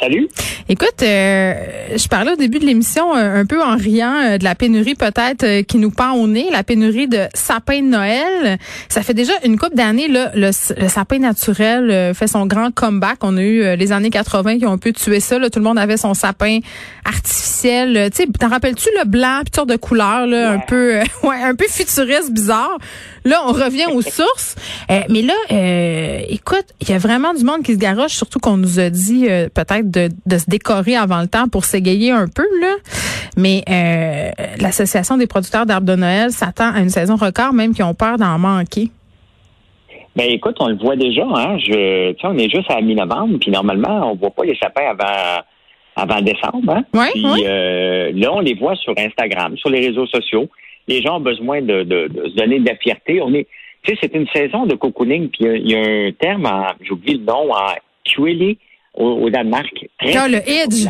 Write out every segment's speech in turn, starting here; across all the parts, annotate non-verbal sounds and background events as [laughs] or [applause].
Salut. Écoute, euh, je parlais au début de l'émission euh, un peu en riant euh, de la pénurie peut-être qui nous pend au nez, la pénurie de sapins de Noël. Ça fait déjà une couple d'années là, le, le sapin naturel fait son grand comeback. On a eu les années 80 qui ont un peu tué ça. Là. Tout le monde avait son sapin artificiel. Tu t'en rappelles-tu le blanc, puis sorte de couleur là, un peu, [laughs] ouais, un peu futuriste, bizarre. Là, on revient aux sources. Euh, mais là, euh, écoute, il y a vraiment du monde qui se garoche, surtout qu'on nous a dit euh, peut-être de, de se décorer avant le temps pour s'égayer un peu. là. Mais euh, l'Association des producteurs d'arbres de Noël s'attend à une saison record, même qui ont peur d'en manquer. Ben écoute, on le voit déjà, hein. Je, on est juste à mi-novembre, puis normalement, on voit pas les sapins avant avant décembre. Hein? Ouais, puis ouais. euh, là, on les voit sur Instagram, sur les réseaux sociaux. Les gens ont besoin de, de, de se donner de la fierté. On est, tu sais, c'est une saison de cocooning, puis il y y, a un terme, j'oublie le nom, en Kueli au, au Danemark. Très, Ah, le Edge.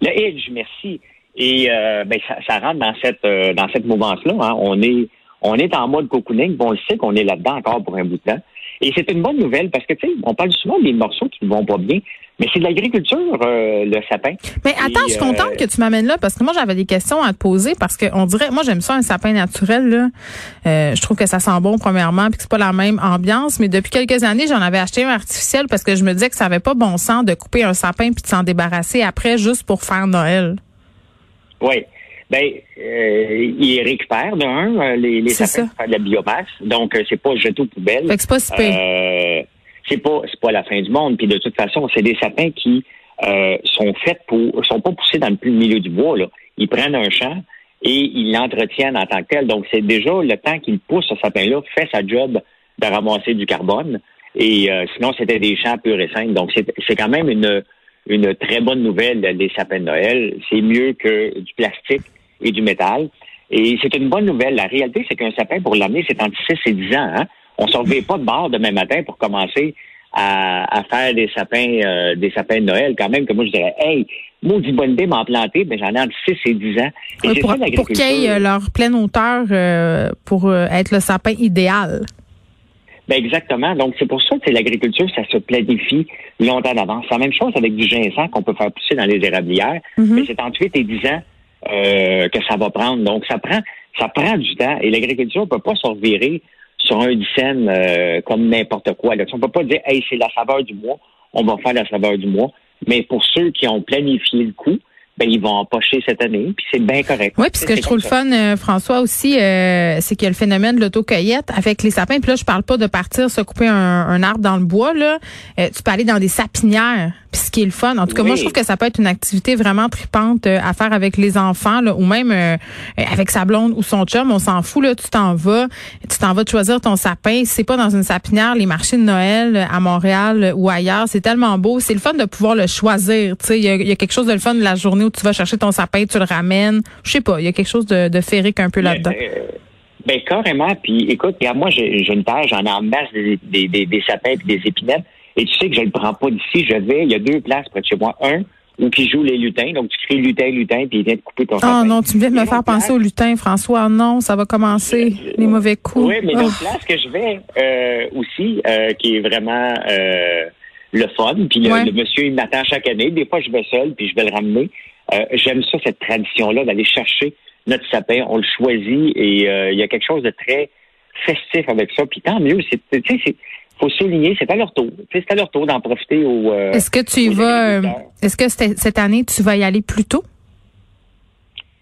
Le Edge, merci. Et euh, ben, ça, ça rentre dans cette euh, dans cette mouvance-là. Hein. On est on est en mode cocooning. Bon, on le sait qu'on est là-dedans encore pour un bout de temps. Et c'est une bonne nouvelle parce que tu sais, on parle souvent des morceaux qui ne vont pas bien, mais c'est de l'agriculture euh, le sapin. Mais attends, je suis euh, contente que tu m'amènes là parce que moi j'avais des questions à te poser parce que on dirait, moi j'aime ça un sapin naturel là. Euh, je trouve que ça sent bon premièrement puis que c'est pas la même ambiance. Mais depuis quelques années j'en avais acheté un artificiel parce que je me disais que ça avait pas bon sens de couper un sapin puis de s'en débarrasser après juste pour faire Noël. Oui. Ben, euh, ils récupèrent d'un euh, les, les sapins pour faire de la biomasse, donc euh, c'est pas jeté aux poubelles. C'est pas si. Euh, c'est pas c'est pas la fin du monde. Puis de toute façon, c'est des sapins qui euh, sont faits pour sont pas poussés dans le milieu du bois. Là. Ils prennent un champ et ils l'entretiennent en tant que tel. Donc c'est déjà le temps qu'ils poussent ce sapin-là fait sa job de ramasser du carbone. Et euh, sinon, c'était des champs purs et simples. Donc c'est c'est quand même une une très bonne nouvelle des sapins de Noël. C'est mieux que du plastique et du métal. Et c'est une bonne nouvelle. La réalité, c'est qu'un sapin, pour l'amener, c'est entre 6 et 10 ans. Hein? On ne se réveille pas de bord demain matin pour commencer à, à faire des sapins euh, des sapins de Noël. Quand même, que moi, je dirais, hey, maudit bonne idée m'en planter, ben, j'en ai entre 6 et 10 ans. Et c'est pour pour qu'ils aient euh, leur pleine hauteur euh, pour euh, être le sapin idéal. Ben exactement. Donc, c'est pour ça que l'agriculture, ça se planifie longtemps d'avance. C'est la même chose avec du ginseng qu'on peut faire pousser dans les érablières, Mhm. mais c'est entre 8 et 10 ans euh, que ça va prendre. Donc, ça prend ça prend du temps et l'agriculture ne peut pas se revirer sur un dixaine euh, comme n'importe quoi. Là. On ne peut pas dire, hey, c'est la saveur du mois, on va faire la saveur du mois. Mais pour ceux qui ont planifié le coup, ben, ils vont empocher cette année, puis c'est bien correct. Oui, puis ce que je trouve le fun, euh, François, aussi, euh, c'est qu'il y a le phénomène de l'autocueillette avec les sapins. Puis là, je parle pas de partir se couper un, un arbre dans le bois. Là. Euh, tu peux aller dans des sapinières. Puis ce qui est le fun, en tout cas, moi, je trouve que ça peut être une activité vraiment tripante euh, à faire avec les enfants, là, ou même euh, avec sa blonde ou son chum. On s'en fout, là, tu t'en vas. Tu t'en vas te choisir ton sapin. C'est pas dans une sapinière, les marchés de Noël à Montréal ou ailleurs, c'est tellement beau. C'est le fun de pouvoir le choisir. Tu sais, il y y a quelque chose de le fun de la journée où tu vas chercher ton sapin, tu le ramènes. Je sais pas, il y a quelque chose de, de féerique un peu là-dedans. Euh, ben carrément. Puis écoute, regarde, moi j'ai une terre, j'en ai en masse des, des, des, des sapins et des épinettes. Et tu sais que je ne le prends pas d'ici. Je vais, il y a deux places près de chez moi. Un où qui joue les lutins. Donc tu cries lutin, lutin, puis il vient de couper ton Oh sapin. non, tu viens de me faire penser au place- lutin, François. Non, ça va commencer, les mauvais coups. Oui, mais Oh. l'autre place que je vais euh, aussi, euh, qui est vraiment euh, le fun. Puis le, Ouais. le monsieur, il m'attend chaque année. Des fois, je vais seul, puis je vais le ramener. Euh, J'aime ça, cette tradition-là, d'aller chercher notre sapin. On le choisit et euh, il y a quelque chose de très festif avec ça. Puis tant mieux. C'est, tu sais, c'est faut souligner, c'est à leur tour. C'est à leur tour d'en profiter au. euh, Est-ce que tu y vas, euh, est-ce que cette année, tu vas y aller plus tôt?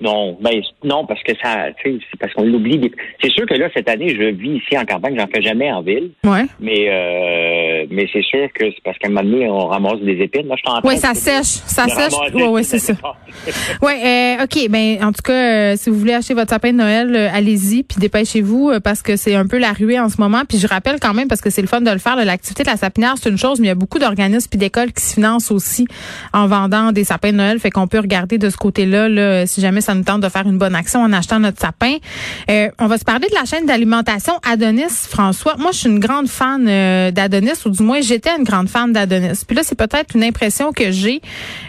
Non, ben non, parce que ça, c'est parce qu'on l'oublie. des- C'est sûr que là, cette année, je vis ici en campagne, j'en fais jamais en ville. Ouais. Mais euh, mais c'est sûr que c'est parce qu'à un moment donné, on ramasse des épines. Là, je Oui, ça sèche. Ça sèche. Oui, oui, c'est ça. Oui, euh, OK. Ben, en tout cas, euh, si vous voulez acheter votre sapin de Noël, euh, allez-y, puis dépêchez-vous parce que c'est un peu la ruée en ce moment. Puis je rappelle quand même, parce que c'est le fun de le faire, l'activité de la sapinière, c'est une chose, mais il y a beaucoup d'organismes puis d'écoles qui se financent aussi en vendant des sapins de Noël. Fait qu'on peut regarder de ce côté-là, là, si jamais ça nous tente de faire une bonne action en achetant notre sapin. Euh, on va se parler de la chaîne d'alimentation Adonis, François. Moi, je suis une grande fan euh, d'Adonis, ou du moins, j'étais une grande fan d'Adonis. Puis là, c'est peut-être une impression que j'ai,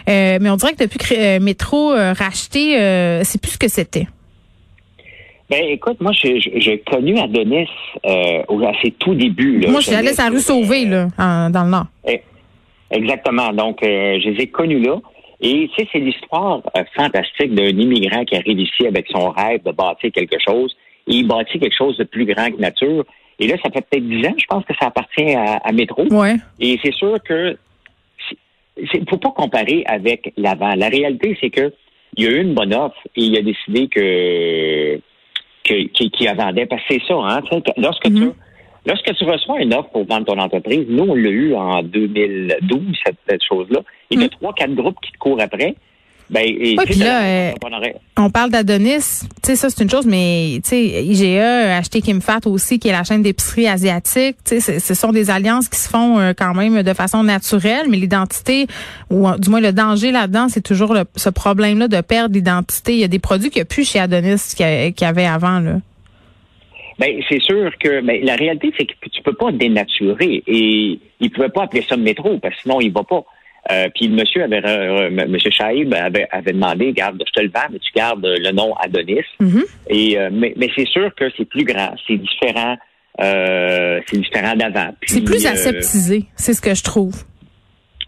euh, mais on dirait que depuis que Métro racheté, c'est plus ce que c'était. Ben, écoute, moi, j'ai connu Adonis à ses tout débuts. Là. Moi, je suis allée sur la rue Sauvé, là, en- dans le Nord. Eh, Exactement. Donc, je les ai connus là. Et tu sais, c'est l'histoire euh, fantastique d'un immigrant qui arrive ici avec son rêve de bâtir quelque chose. Et il bâtit quelque chose de plus grand que nature. Et là, ça fait peut-être dix ans, je pense que ça appartient à, à Métro. Ouais. Et c'est sûr que il ne faut pas comparer avec l'avant. La réalité, c'est que il y a eu une bonne offre et il a décidé que qu'il qu'il la vendait. Parce que c'est ça, hein. Lorsque Mhm. tu lorsque tu reçois une offre pour vendre ton entreprise, nous, on l'a eu en 2012, cette, cette chose-là, et de Mhm. trois, quatre groupes qui te courent après. Ben, et, puis là, euh, on parle d'Adonis, tu sais, ça, c'est une chose, mais, tu sais, IGA a acheté Kim Fat aussi, qui est la chaîne d'épicerie asiatique. Tu sais, ce- sont des alliances qui se font euh, quand même de façon naturelle, mais l'identité, ou euh, du moins le danger là-dedans, c'est toujours le- ce problème-là de perdre l'identité. Il y a des produits qu'il n'y a plus chez Adonis y a- qu'il y avait avant, là. Ben, c'est sûr que ben, la réalité, c'est que tu peux pas dénaturer. Et il pouvait pas appeler ça métro, parce que sinon, il va pas. Euh, puis le monsieur avait, euh, euh, monsieur avait, avait demandé, garde, je te le vends, mais tu gardes le nom Adonis. Mhm. Et euh, mais, mais c'est sûr que c'est plus grand, c'est différent, c'est différent d'avant. C'est plus aseptisé, c'est ce que je trouve.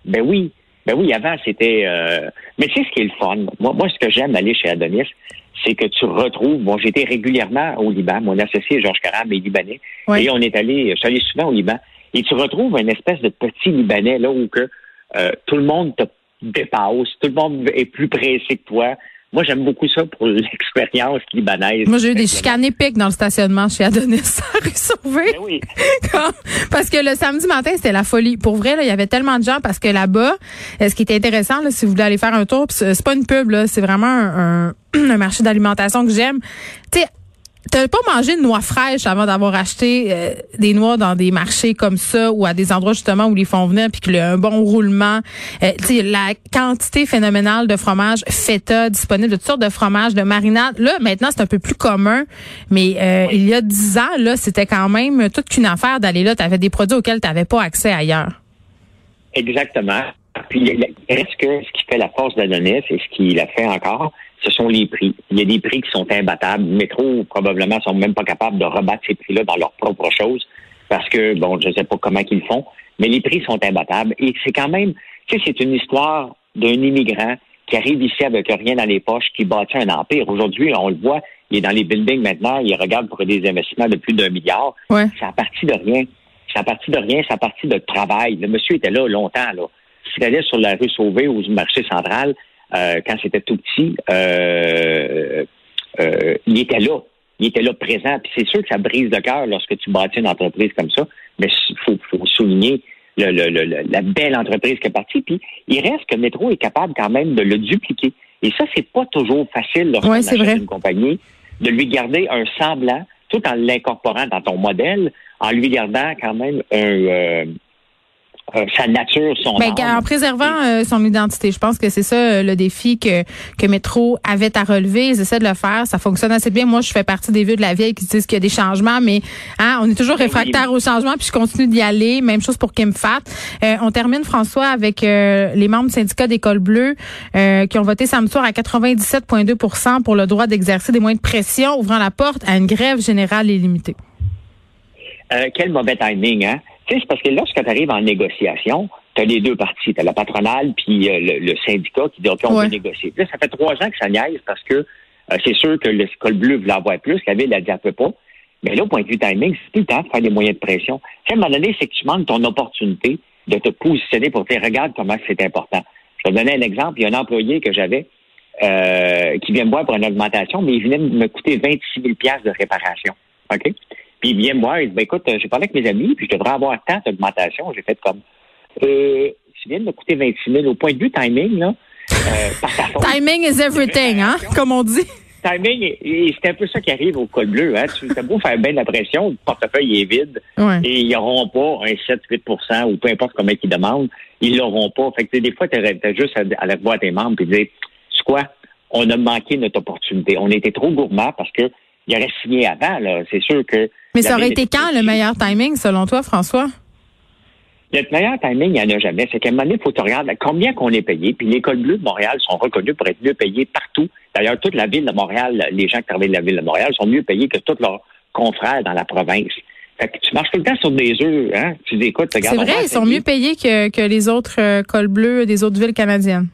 ben oui. Ben oui, avant, c'était... Mais tu sais ce qui est le fun? Moi, moi ce que j'aime d'aller chez Adonis, c'est que tu retrouves... Bon, j'étais régulièrement au Liban. Mon associé, Georges Caram, est libanais. Ouais. Et on est allé... Je suis allé souvent au Liban. Et tu retrouves une espèce de petit Libanais, là, où que euh, tout le monde te dépasse, tout le monde est plus pressé que toi. Moi, j'aime beaucoup ça pour [laughs] l'expérience libanaise. Moi, j'ai eu des chicanes épiques dans le stationnement chez Adonis, [laughs] à rue Sauvé. Ben oui. [laughs] parce que le samedi matin, c'était la folie. Pour vrai, là, il y avait tellement de gens parce que là-bas, euh, ce qui était intéressant, là, si vous voulez aller faire un tour, c'est pas une pub, là, c'est vraiment un, un- [clears throat] un marché d'alimentation que j'aime. Tu T'as pas mangé de noix fraîches avant d'avoir acheté euh, des noix dans des marchés comme ça ou à des endroits justement où ils les font venir puis qu'il y a un bon roulement. Euh, tu sais, la quantité phénoménale de fromage feta disponible, de toutes sortes de fromages, de marinades. Là, maintenant, c'est un peu plus commun, mais euh, il y a dix ans, là, c'était quand même toute qu'une affaire d'aller là. Tu avais des produits auxquels tu n'avais pas accès ailleurs. Exactement. Puis reste que ce qui fait la force d'Adonis et ce qui la fait encore, ce sont les prix. Il y a des prix qui sont imbattables. Métro, probablement, sont même pas capables de rebattre ces prix-là dans leurs propres choses parce que, bon, je ne sais pas comment ils font, mais les prix sont imbattables. Et c'est quand même, tu sais, c'est une histoire d'un immigrant qui arrive ici avec rien dans les poches, qui bâtit un empire. Aujourd'hui, on le voit, il est dans les buildings maintenant, il regarde pour des investissements de plus d'un milliard. Ouais. C'est à partir de rien. C'est à partir de rien, c'est à partir de travail. Le monsieur était là longtemps, là. S'il allait sur la rue Sauvé ou du marché central, euh, quand c'était tout petit, euh, euh, il était là. Il était là présent. Puis c'est sûr que ça brise le cœur lorsque tu bâtis une entreprise comme ça. Mais il faut, faut souligner le, le- le- la belle entreprise qui est partie. Puis il reste que Métro est capable quand même de le dupliquer. Et ça, c'est pas toujours facile lorsqu'on Ouais, achète une compagnie, de lui garder un semblant, tout en l'incorporant dans ton modèle, en lui gardant quand même un, euh, euh, sa nature, son Ben, en préservant euh, son identité, je pense que c'est ça euh, le défi que que Métro avait à relever. Ils essaient de le faire, ça fonctionne assez bien. Moi, je fais partie des vieux de la vieille qui disent qu'il y a des changements, mais hein, on est toujours réfractaire aux changements, puis je continue d'y aller. Même chose pour Kim Fat. Euh, on termine François avec euh, les membres du syndicat d'école bleue euh, qui ont voté samedi soir à 97,2% pour le droit d'exercer des moyens de pression, ouvrant la porte à une grève générale illimitée. Euh, quel mauvais timing, hein? Tu sais, c'est parce que lorsque tu arrives en négociation, tu as les deux parties. Tu as la patronale puis euh, le, le syndicat qui dit OK, on Ouais. veut négocier. Là, ça fait trois ans que ça niaise parce que euh, c'est sûr que l'école bleue voulait avoir plus. La ville a dit elle peut pas. Mais là, au point de vue timing, c'est tout le temps de faire des moyens de pression. Tu sais, à un moment donné, c'est que tu manques ton opportunité de te positionner pour dire regarde comment c'est important. Je vais te donner un exemple. Il y a un employé que j'avais euh, qui vient me voir pour une augmentation, mais il venait me coûter 26 000 de réparation. OK? Puis il vient me voir, il dit, ben, écoute, j'ai parlé avec mes amis, puis je devrais avoir tant d'augmentation. J'ai fait comme, euh, tu viens de me coûter 26 000 au point de vue timing, là. Euh, par ta faute. Timing is everything, hein, comme on dit. Timing, et, et c'est un peu ça qui arrive au col bleu. Hein. Tu as beau faire bien la pression, le portefeuille est vide Ouais. et ils n'auront pas un 7-8 ou peu importe combien ils demandent, ils l'auront pas. Fait que des fois, tu as juste à, à aller voir tes membres et dire, c'est quoi, on a manqué notre opportunité. On était trop gourmand parce que il aurait signé avant. là. C'est sûr que... Mais ça aurait été quand le meilleur timing, selon toi, François? Le meilleur timing, il n'y en a jamais. C'est qu'à un moment donné, il faut que tu regardes combien qu'on est payé. Puis l'école bleue de Montréal sont reconnus pour être mieux payés partout. D'ailleurs, toute la ville de Montréal, les gens qui travaillent de la ville de Montréal sont mieux payés que tous leurs confrères dans la province. Fait que tu marches tout le temps sur des œufs, hein? Tu dis, écoute, C'est regarde. on vrai, ils sont mieux payés que, que les autres euh, cols bleus des autres villes canadiennes.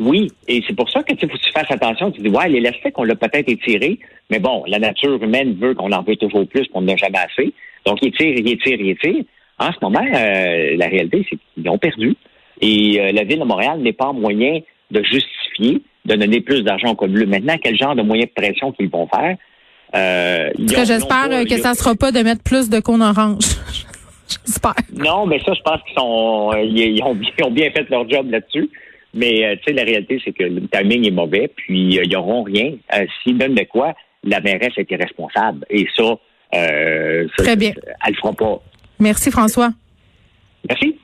Oui, et c'est pour ça que tu faut que tu fasses attention. Tu dis, ouais, l'élastique, on l'a peut-être étiré, mais bon, la nature humaine veut qu'on en veut toujours plus, qu'on n'a jamais assez. Donc, il tire, il tire, il tire. En ce moment, euh, la réalité, c'est qu'ils ont perdu. Et euh, la Ville de Montréal n'est pas en moyen de justifier de donner plus d'argent au Code bleu. Maintenant, quel genre de moyens de pression qu'ils vont faire? Euh, Parce que j'espère que ça sera pas de mettre plus de cônes orange. [laughs] j'espère. Non, mais ça, je pense qu'ils sont, euh, ils, ils ont, bien- ils ont bien fait leur job là-dessus. Mais euh, tu sais, la réalité, c'est que le timing est mauvais, puis euh, ils n'auront rien. Euh, S'ils donnent de quoi, la mairesse est irresponsable. Et ça, euh, ça, Très bien. elle le fera pas. Merci, François. Merci.